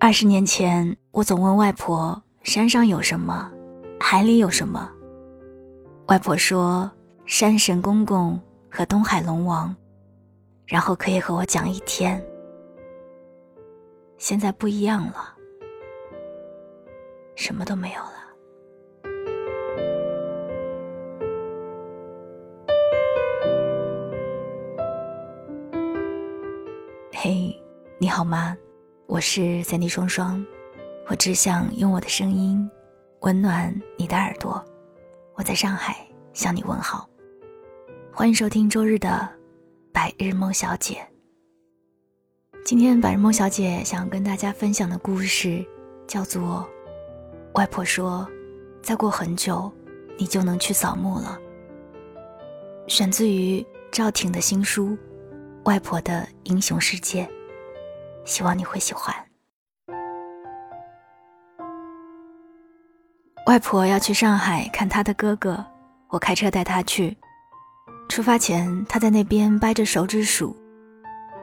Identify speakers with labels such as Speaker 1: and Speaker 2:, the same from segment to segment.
Speaker 1: 二十年前，我总问外婆：“山上有什么？海里有什么？”外婆说：“山神公公和东海龙王。”然后可以和我讲一天。现在不一样了，什么都没有了。嘿，你好吗？我是三 D 双双，我只想用我的声音温暖你的耳朵。我在上海向你问好，欢迎收听周日的白日梦小姐。今天白日梦小姐想跟大家分享的故事叫做《外婆说，再过很久，你就能去扫墓了》，选自于赵挺的新书。外婆的英雄世界，希望你会喜欢。外婆要去上海看她的哥哥，我开车带她去。出发前，她在那边掰着手指数，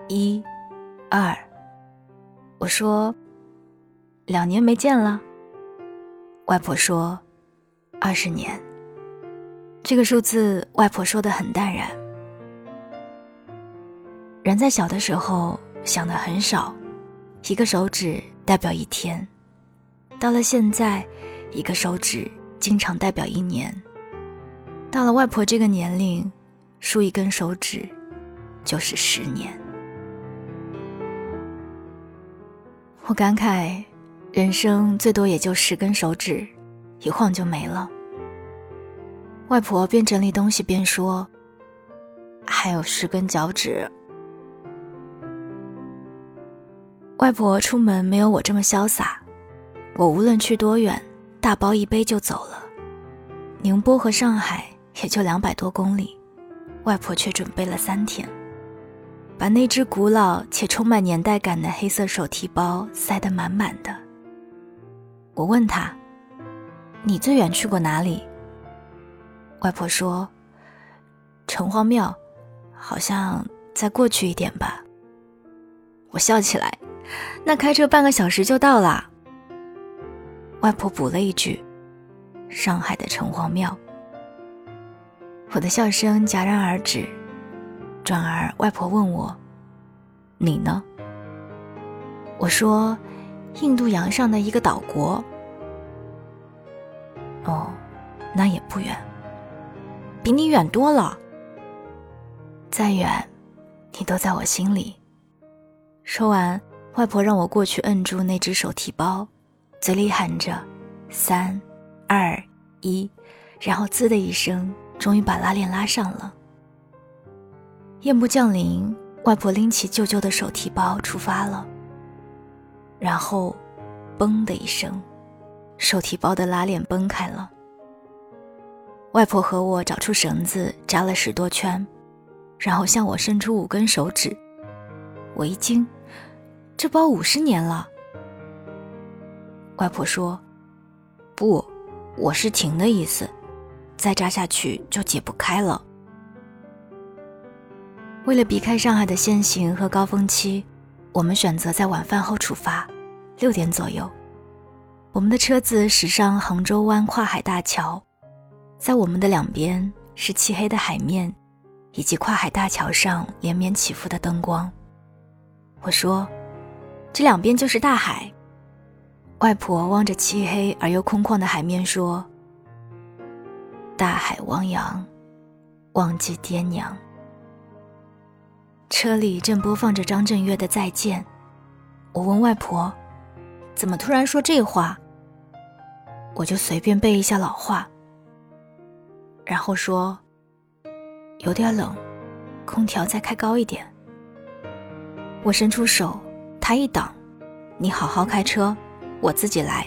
Speaker 1: 一、二。我说：“两年没见了。”外婆说：“二十年。”这个数字，外婆说的很淡然。人在小的时候想的很少，一个手指代表一天；到了现在，一个手指经常代表一年。到了外婆这个年龄，数一根手指就是十年。我感慨，人生最多也就十根手指，一晃就没了。外婆边整理东西边说：“还有十根脚趾。”外婆出门没有我这么潇洒，我无论去多远，大包一背就走了。宁波和上海也就两百多公里，外婆却准备了三天，把那只古老且充满年代感的黑色手提包塞得满满的。我问她：“你最远去过哪里？”外婆说：“城隍庙，好像再过去一点吧。”我笑起来。那开车半个小时就到了。外婆补了一句：“上海的城隍庙。”我的笑声戛然而止，转而外婆问我：“你呢？”我说：“印度洋上的一个岛国。”哦，那也不远，比你远多了。再远，你都在我心里。说完。外婆让我过去摁住那只手提包，嘴里喊着“三、二、一”，然后“滋”的一声，终于把拉链拉上了。夜幕降临，外婆拎起舅舅的手提包出发了。然后，“嘣”的一声，手提包的拉链崩开了。外婆和我找出绳子扎了十多圈，然后向我伸出五根手指。我一惊。这包五十年了，外婆说：“不，我是停的意思，再扎下去就解不开了。”为了避开上海的限行和高峰期，我们选择在晚饭后出发，六点左右，我们的车子驶上杭州湾跨海大桥，在我们的两边是漆黑的海面，以及跨海大桥上连绵起伏的灯光。我说。这两边就是大海。外婆望着漆黑而又空旷的海面说：“大海汪洋，忘记爹娘。”车里正播放着张震岳的《再见》，我问外婆：“怎么突然说这话？”我就随便背一下老话，然后说：“有点冷，空调再开高一点。”我伸出手。他一挡，你好好开车，我自己来。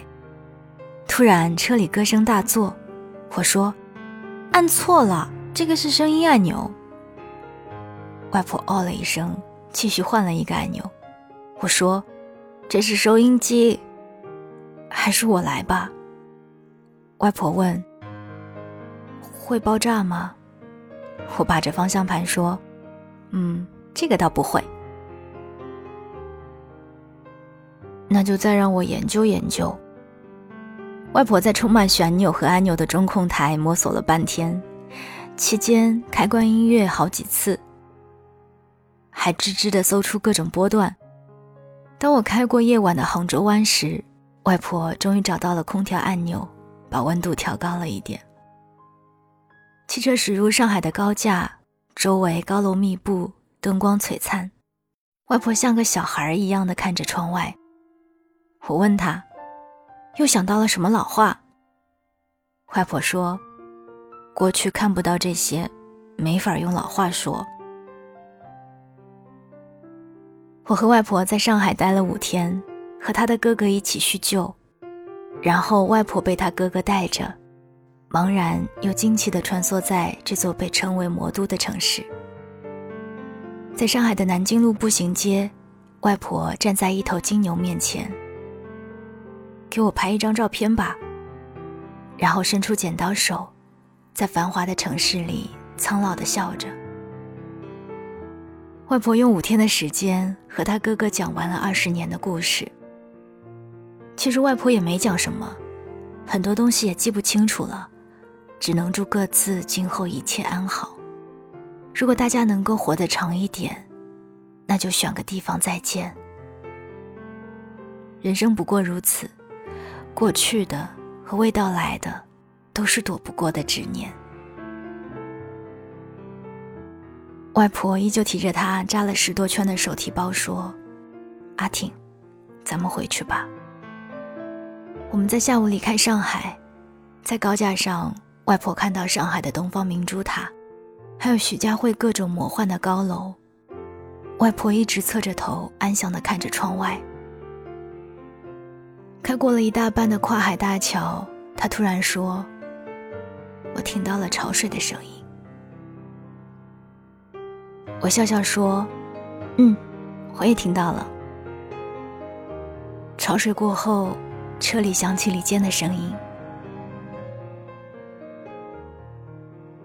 Speaker 1: 突然车里歌声大作，我说：“按错了，这个是声音按钮。”外婆哦了一声，继续换了一个按钮。我说：“这是收音机，还是我来吧？”外婆问：“会爆炸吗？”我把着方向盘说：“嗯，这个倒不会。”那就再让我研究研究。外婆在充满旋钮和按钮的中控台摸索了半天，期间开关音乐好几次，还吱吱地搜出各种波段。当我开过夜晚的杭州湾时，外婆终于找到了空调按钮，把温度调高了一点。汽车驶入上海的高架，周围高楼密布，灯光璀璨。外婆像个小孩一样的看着窗外。我问他。又想到了什么老话？外婆说：“过去看不到这些，没法用老话说。”我和外婆在上海待了五天，和她的哥哥一起叙旧，然后外婆被她哥哥带着，茫然又惊奇地穿梭在这座被称为魔都的城市。在上海的南京路步行街，外婆站在一头金牛面前。给我拍一张照片吧。然后伸出剪刀手，在繁华的城市里苍老的笑着。外婆用五天的时间和他哥哥讲完了二十年的故事。其实外婆也没讲什么，很多东西也记不清楚了，只能祝各自今后一切安好。如果大家能够活得长一点，那就选个地方再见。人生不过如此。过去的和未到来的，都是躲不过的执念。外婆依旧提着她扎了十多圈的手提包说：“阿挺，咱们回去吧。”我们在下午离开上海，在高架上，外婆看到上海的东方明珠塔，还有徐家汇各种魔幻的高楼。外婆一直侧着头，安详地看着窗外。开过了一大半的跨海大桥，他突然说：“我听到了潮水的声音。”我笑笑说：“嗯，我也听到了。”潮水过后，车里响起李健的声音。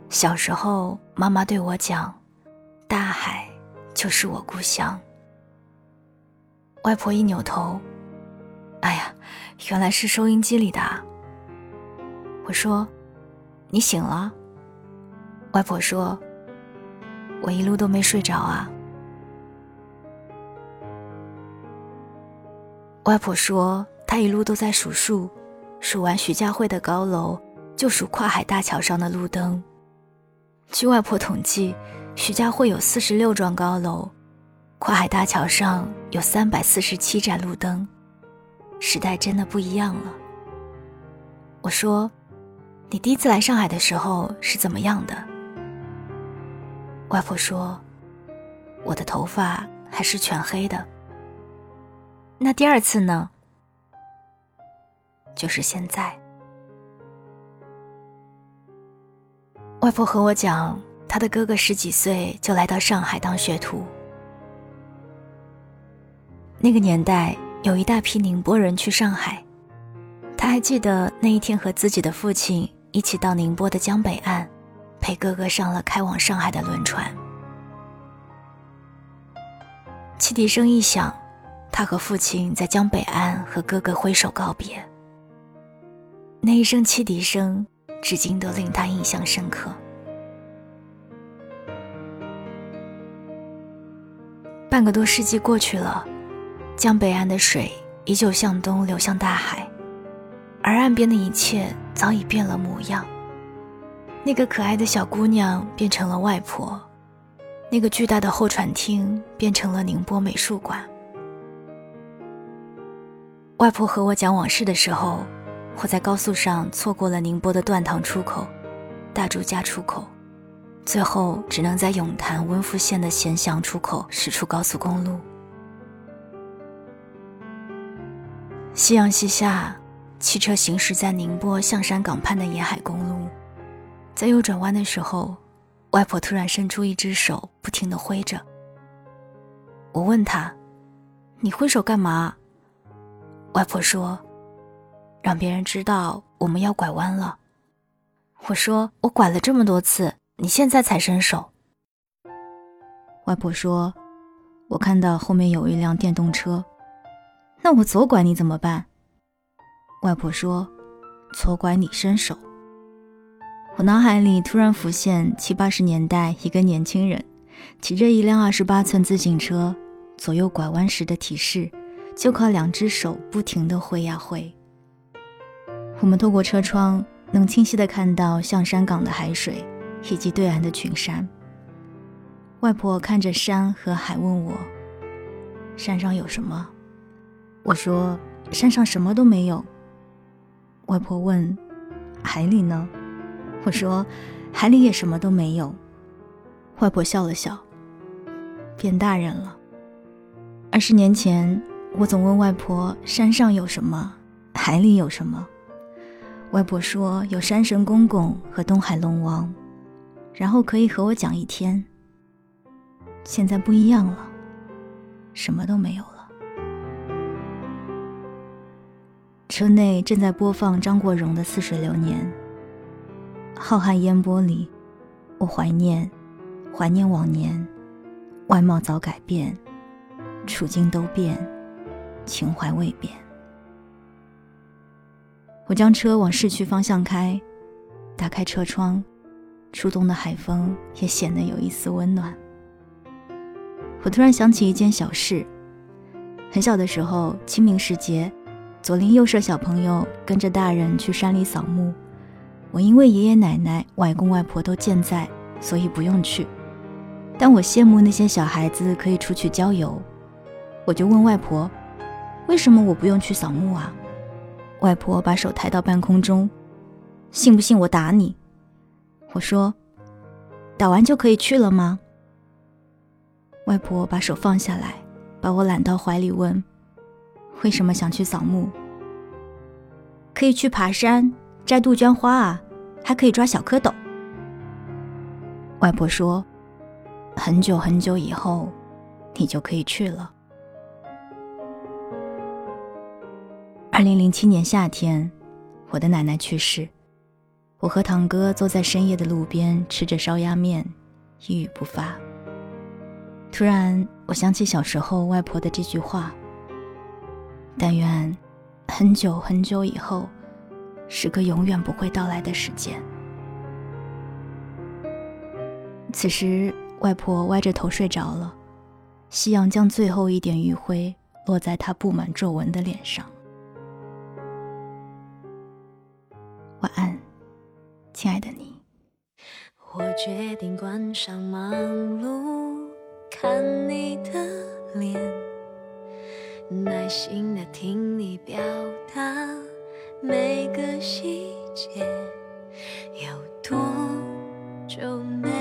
Speaker 1: 小时候，妈妈对我讲：“大海就是我故乡。”外婆一扭头。哎呀，原来是收音机里的。我说：“你醒了。”外婆说：“我一路都没睡着啊。”外婆说：“她一路都在数数，数完徐家汇的高楼，就数跨海大桥上的路灯。据外婆统计，徐家汇有四十六幢高楼，跨海大桥上有三百四十七盏路灯。”时代真的不一样了。我说：“你第一次来上海的时候是怎么样的？”外婆说：“我的头发还是全黑的。”那第二次呢？就是现在。外婆和我讲，她的哥哥十几岁就来到上海当学徒。那个年代。有一大批宁波人去上海，他还记得那一天和自己的父亲一起到宁波的江北岸，陪哥哥上了开往上海的轮船。汽笛声一响，他和父亲在江北岸和哥哥挥手告别。那一声汽笛声，至今都令他印象深刻。半个多世纪过去了。江北岸的水依旧向东流向大海，而岸边的一切早已变了模样。那个可爱的小姑娘变成了外婆，那个巨大的候船厅变成了宁波美术馆。外婆和我讲往事的时候，我在高速上错过了宁波的断塘出口、大竹家出口，最后只能在永潭温富县的咸祥出口驶出高速公路。夕阳西下，汽车行驶在宁波象山港畔的沿海公路，在右转弯的时候，外婆突然伸出一只手，不停地挥着。我问她：“你挥手干嘛？”外婆说：“让别人知道我们要拐弯了。”我说：“我拐了这么多次，你现在才伸手。”外婆说：“我看到后面有一辆电动车。”那我左拐你怎么办？外婆说：“左拐你伸手。”我脑海里突然浮现七八十年代一个年轻人骑着一辆二十八寸自行车，左右拐弯时的提示，就靠两只手不停地挥呀挥。我们透过车窗，能清晰地看到象山港的海水，以及对岸的群山。外婆看着山和海，问我：“山上有什么？”我说：“山上什么都没有。”外婆问：“海里呢？”我说：“海里也什么都没有。”外婆笑了笑，变大人了。二十年前，我总问外婆：“山上有什么？海里有什么？”外婆说：“有山神公公和东海龙王，然后可以和我讲一天。”现在不一样了，什么都没有了。车内正在播放张国荣的《似水流年》。浩瀚烟波里，我怀念，怀念往年，外貌早改变，处境都变，情怀未变。我将车往市区方向开，打开车窗，初冬的海风也显得有一丝温暖。我突然想起一件小事：很小的时候，清明时节，左邻右舍小朋友跟着大人去山里扫墓。我因为爷爷奶奶、外公外婆都健在，所以不用去。但我羡慕那些小孩子可以出去郊游，我就问外婆：“为什么我不用去扫墓啊？”外婆把手抬到半空中：“信不信我打你？”我说：“打完就可以去了吗？”外婆把手放下来，把我揽到怀里问：“为什么想去扫墓？可以去爬山。”摘杜鹃花啊，还可以抓小蝌蚪。外婆说：“很久很久以后，你就可以去了。”二零零七年夏天，我的奶奶去世，我和堂哥坐在深夜的路边吃着烧鸭面，一语不发。突然，我想起小时候外婆的这句话：“但愿很久很久以后。”是个永远不会到来的时间。此时，外婆歪着头睡着了，夕阳将最后一点余晖落在她布满皱纹的脸上。晚安，亲爱的你。
Speaker 2: 我决定关上忙碌，看你的脸，耐心的听你表达。每个细节，有多久没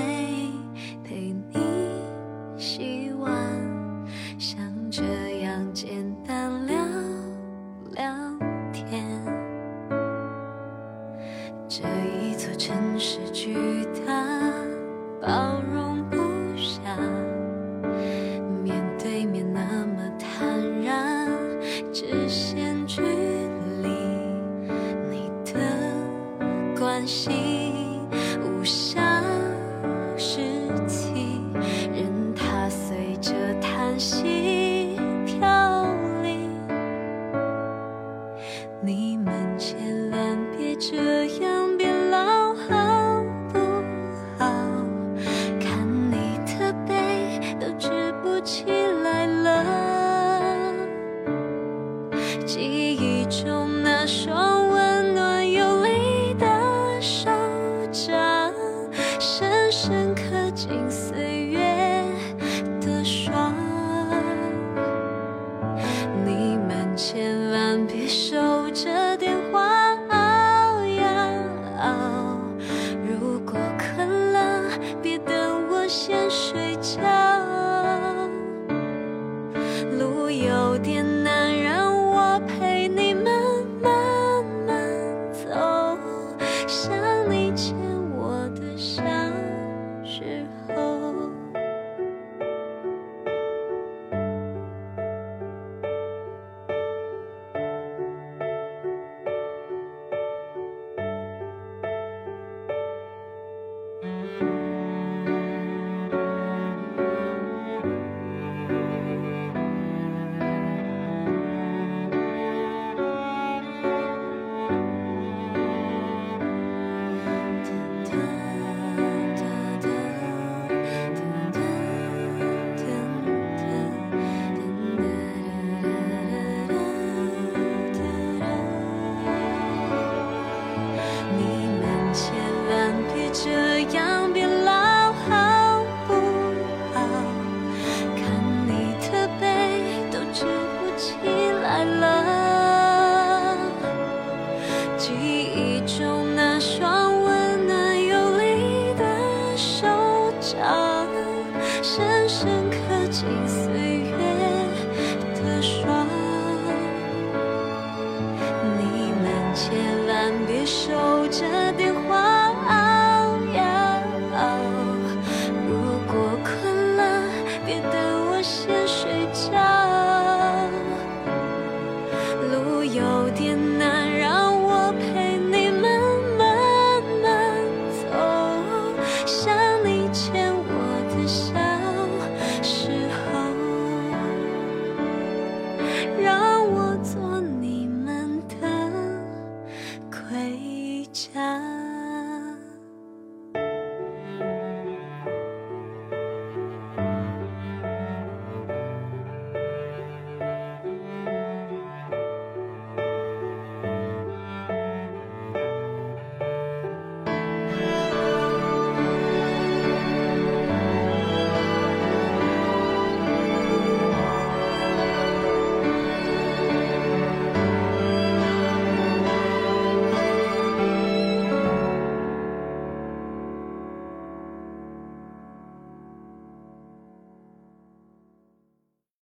Speaker 2: 你们千万别这样